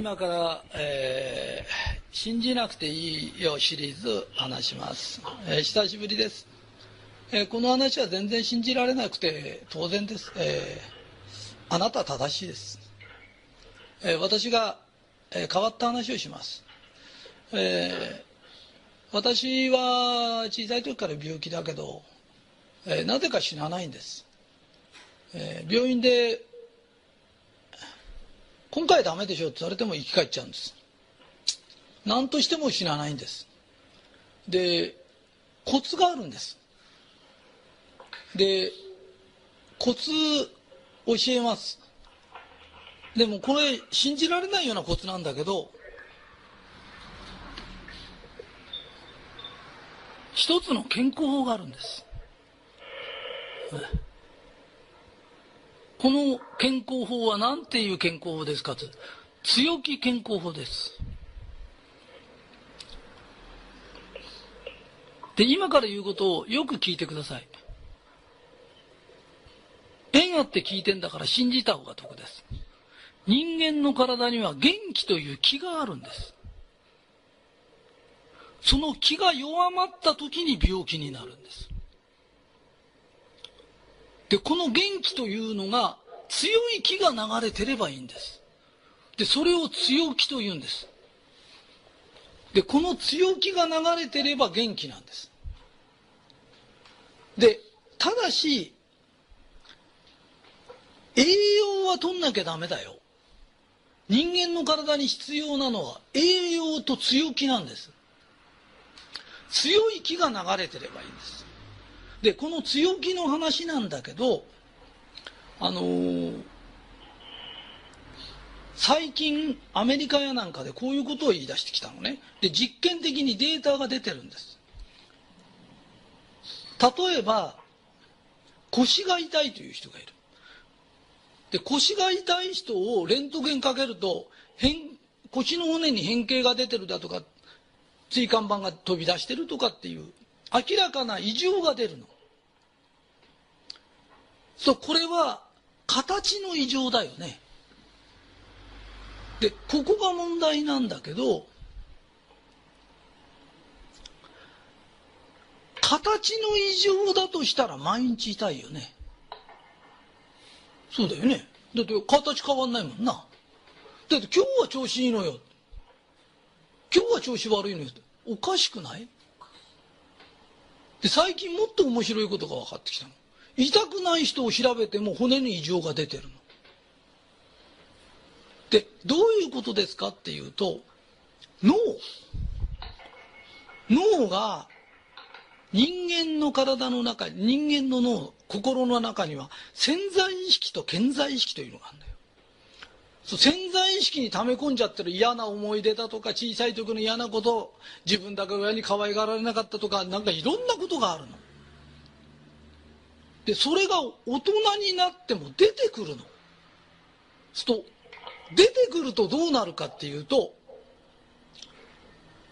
今から、えー信じなくていいよシリーズ話します、えー久しぶりです、えーこの話は全然信じられなくて当然です、えーあなた正しいです、えー私が、えー変わった話をします、えー私は小さい時から病気だけど、えーなぜか死なないんです、えー病院で今回ダメでしょって言われても生き返っちゃうんです。何としても死なないんです。でコツがあるんです。でコツ教えます。でもこれ信じられないようなコツなんだけど一つの健康法があるんです。この健康法は何ていう健康法ですかと。強気健康法です。で今から言うことをよく聞いてください。縁あって聞いてんだから信じた方が得です。人間の体には元気という気があるんです。その気が弱まった時に病気になるんです。で、この元気というのが強い気が流れてればいいんです。で、それを強気と言うんです。で、この強気が流れてれば元気なんです。で、ただし、栄養は取んなきゃダメだよ。人間の体に必要なのは栄養と強気なんです。強い気が流れてればいいんです。でこの強気の話なんだけどあのー最近アメリカやなんかでこういうことを言い出してきたのね。で実験的にデータが出てるんです。例えば腰が痛いという人がいる。で腰が痛い人をレントゲンかけると変腰の骨に変形が出てるだとか椎間板が飛び出してるとかっていう明らかな異常が出るの。そう、これは形の異常だよね。で、ここが問題なんだけど、形の異常だとしたら毎日痛いよね。そうだよね。だって形変わんないもんな。だって今日は調子いいのよ。今日は調子悪いのよ。おかしくない？で最近もっと面白いことが分かってきたの痛くない人を調べても骨に異常が出てるの。でどういうことですかっていうと脳。脳が人間の体の中人間の脳心の中には潜在意識と潜在意識というのがあるんだよ。そう潜在意識に溜め込んじゃってる嫌な思い出だとか小さい時の嫌なこと自分だけ親に可愛がられなかったとかなんかいろんなことがあるの。でそれが大人になっても出てくるの。すと出てくるとどうなるかっていうと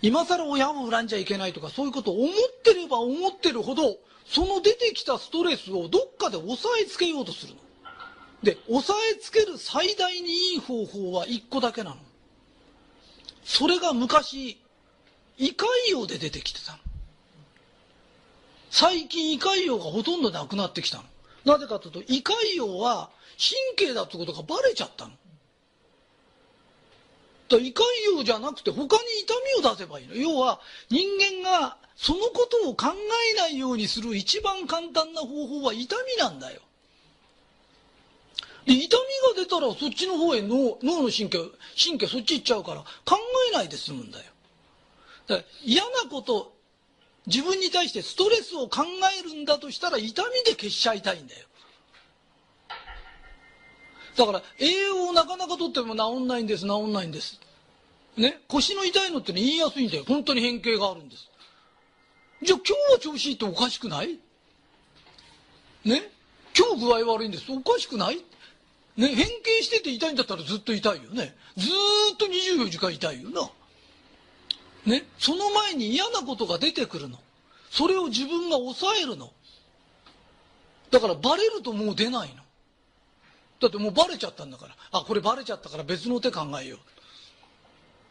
今更親を恨んじゃいけないとかそういうことを思ってれば思ってるほどその出てきたストレスをどっかで抑えつけようとするの。で抑えつける最大にいい方法は一個だけなの。それが昔胃潰瘍で出てきてたの。最近胃潰瘍がほとんどなくなってきたの。なぜかというと胃潰瘍は神経だってことがバレちゃったの。だ胃潰瘍じゃなくて他に痛みを出せばいいの。要は人間がそのことを考えないようにする一番簡単な方法は痛みなんだよ。で痛みが出たらそっちの方へ脳脳の神経神経そっち行っちゃうから考えないで済むんだよ。だ嫌なこと自分に対してストレスを考えるんだとしたら痛みで消しちゃいたいんだよ。だから栄養をなかなかとっても治んないんです治んないんです。ね？腰の痛いのって、ね、言いやすいんだよ。本当に変形があるんです。じゃあ今日は調子いいっておかしくない？ね？今日具合悪いんです。おかしくない？ね、変形してて痛いんだったらずっと痛いよね。ずっと24時間痛いよな。ね、その前に嫌なことが出てくるの。それを自分が抑えるの。だからバレるともう出ないの。だってもうバレちゃったんだから。あ、これバレちゃったから別の手考えよう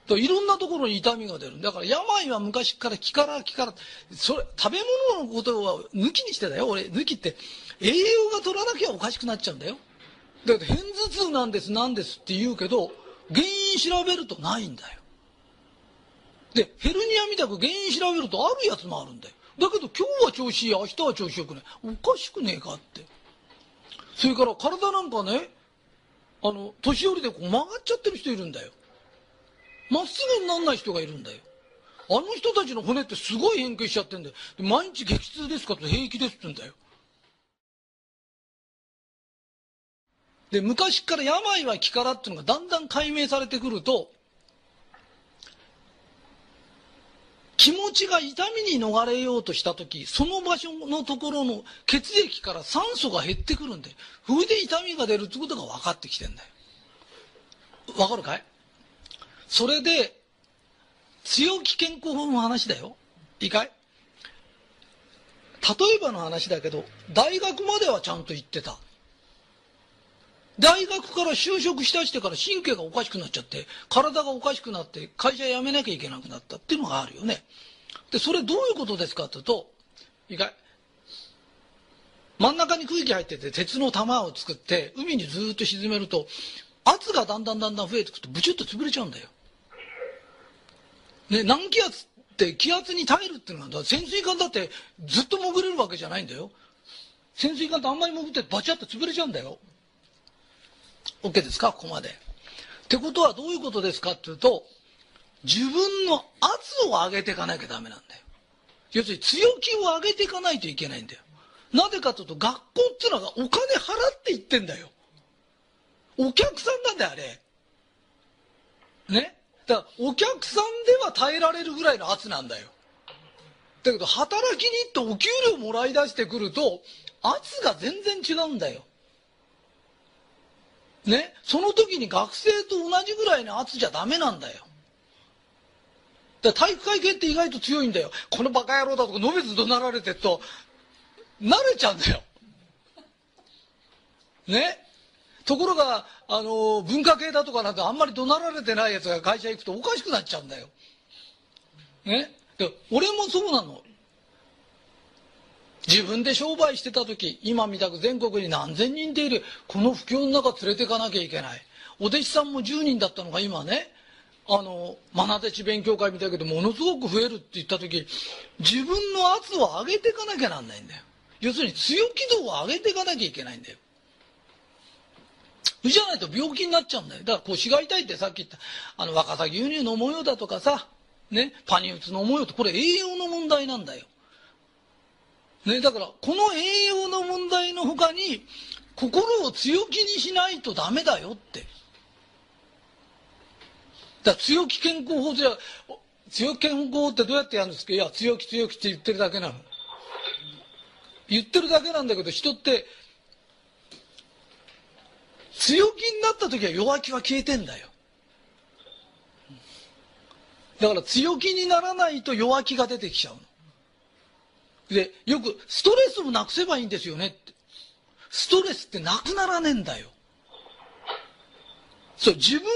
といろんなところに痛みが出る。だから病は昔から気から気から、それ、食べ物のことは抜きにしてだよ。俺、抜きって、栄養が取らなきゃおかしくなっちゃうんだよ。だって片頭痛なんです、なんですって言うけど、原因調べるとないんだよ。で、ヘルニアみたく原因調べるとあるやつもあるんだよ。だけど今日は調子いい、明日は調子よくない。おかしくねえかって。それから体なんかね、あの、年寄りでこう曲がっちゃってる人いるんだよ。まっすぐになんない人がいるんだよ。あの人たちの骨ってすごい変形しちゃってんだよ。毎日激痛ですかって平気ですって言うんだよ。で、昔から病は気からっていうのがだんだん解明されてくると、気持ちが痛みに逃れようとした時、その場所のところの血液から酸素が減ってくるんで、それで痛みが出るってことが分かってきてんだよ。わかるかい？それで、強気健康法の話だよ。いいかい？例えばの話だけど、大学まではちゃんと行ってた。大学から就職しだしてから神経がおかしくなっちゃって、体がおかしくなって、会社辞めなきゃいけなくなったっていうのがあるよね。で、それどういうことですかって言うと、いいかい？真ん中に空気入ってて鉄の玉を作って海にずっと沈めると圧がだんだんだんだん増えてくるとブチュッと潰れちゃうんだよ。ね、難気圧って気圧に耐えるっていうのは潜水艦だってずっと潜れるわけじゃないんだよ。潜水艦ってあんまり潜ってバチャッと潰れちゃうんだよ。OK ですか？ここまで。ってことはどういうことですか？っていうと、自分の圧を上げていかなきゃダメなんだよ。要するに強気を上げていかないといけないんだよ。なぜかというと、学校っていうのがお金払っていってんだよ。お客さんなんだよ、あれ。ね？だから、お客さんでは耐えられるぐらいの圧なんだよ。だけど、働きに行ってお給料もらい出してくると、圧が全然違うんだよ。ね、その時に学生と同じぐらいの圧じゃダメなんだよ。だ体育会系って意外と強いんだよ。このバカ野郎だとか、のべつ怒鳴られてると、慣れちゃうんだよ。ね？ところが、あの、文化系だとかなんてあんまり怒鳴られてないやつが会社行くとおかしくなっちゃうんだよ。ね？で、俺もそうなの。自分で商売してた時、今みたく全国に何千人でいる、この不況の中連れていかなきゃいけない。お弟子さんも10人だったのが今ね、あの、マナテチ勉強会みたいけど、ものすごく増えるって言った時、自分の圧を上げていかなきゃなんないんだよ。要するに強気度を上げていかなきゃいけないんだよ。じゃないと病気になっちゃうんだよ。だから腰が痛いってさっき言った、あの、若さ牛乳飲もうよだとかさ、ね、パニウツ飲もうよって、これ栄養の問題なんだよ。ね、だから、この栄養の問題の他に、心を強気にしないとダメだよって。だ強気健康法じゃ、強気健康法ってどうやってやるんですか？いや、強気強気って言ってるだけなの。言ってるだけなんだけど、人って、強気になった時は弱気は消えてんだよ。だから強気にならないと弱気が出てきちゃうの。で、よく、ストレスもなくせばいいんですよねって。ストレスってなくならねえんだよ。そう、自分が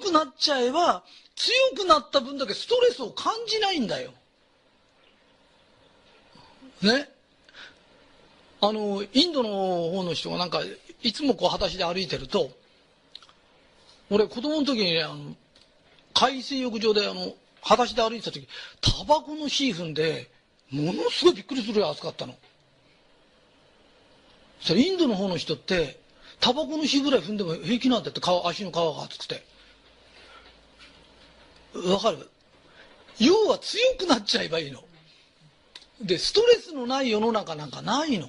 強くなっちゃえば、強くなった分だけストレスを感じないんだよ。ね？あの、インドの方の人がなんか、いつもこう裸足で歩いてると、俺子供の時にね、あの、海水浴場であの、裸足で歩いてた時、タバコのシーフンで、ものすごいびっくりするぐらい暑かったの。それインドの方の人って、タバコの火ぐらい踏んでも平気なんだって、足の皮が厚くて。わかる？要は強くなっちゃえばいいの。で、ストレスのない世の中なんかないの。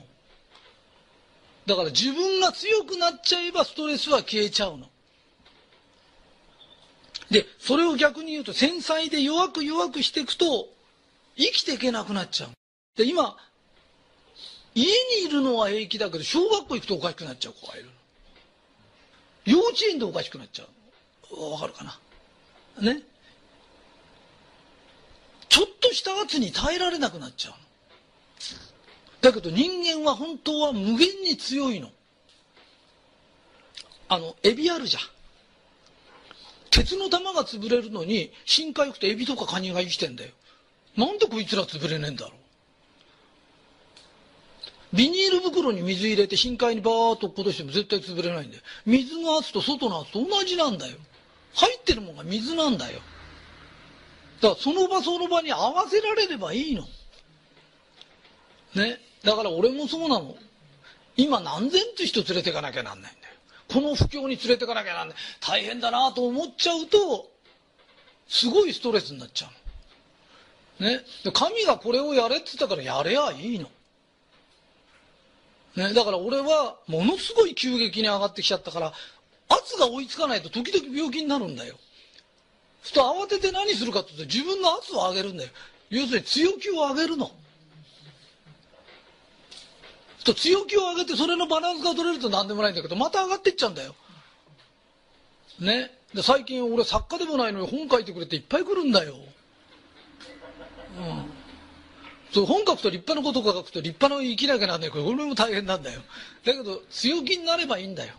だから自分が強くなっちゃえばストレスは消えちゃうの。で、それを逆に言うと繊細で弱く弱くしていくと生きていけなくなっちゃう。で、今、家にいるのは平気だけど、小学校行くとおかしくなっちゃう子がいる幼稚園でおかしくなっちゃう。わかるかな？ね？ちょっとした圧に耐えられなくなっちゃうだけど人間は本当は無限に強いの。あの、エビあるじゃん。鉄の玉が潰れるのに深海行くとエビとかカニが生きてんだよなんでこいつら潰れねえんだろう。ビニール袋に水入れて深海にバーッと落っことしても絶対潰れないんだよ。水の圧と外の圧と同じなんだよ。入ってるもんが水なんだよ。だからその場その場に合わせられればいいの。ね。だから俺もそうなの。今何千って人連れてかなきゃなんないんだよ。この不況に連れてかなきゃなんない。大変だなと思っちゃうとすごいストレスになっちゃうの。ね。で神がこれをやれって言ったからやれやいいの。ね、だから俺はものすごい急激に上がってきちゃったから圧が追いつかないと時々病気になるんだよ。すると慌てて何するかって言うと自分の圧を上げるんだよ。要するに強気を上げるの。と強気を上げてそれのバランスが取れると何でもないんだけどまた上がってっちゃうんだよ。ね。で最近俺作家でもないのに本書いてくれていっぱい来るんだようんそう本書くと立派なことを書くと立派な生きなきゃなんない。これ俺も大変なんだよ。だけど強気になればいいんだよ。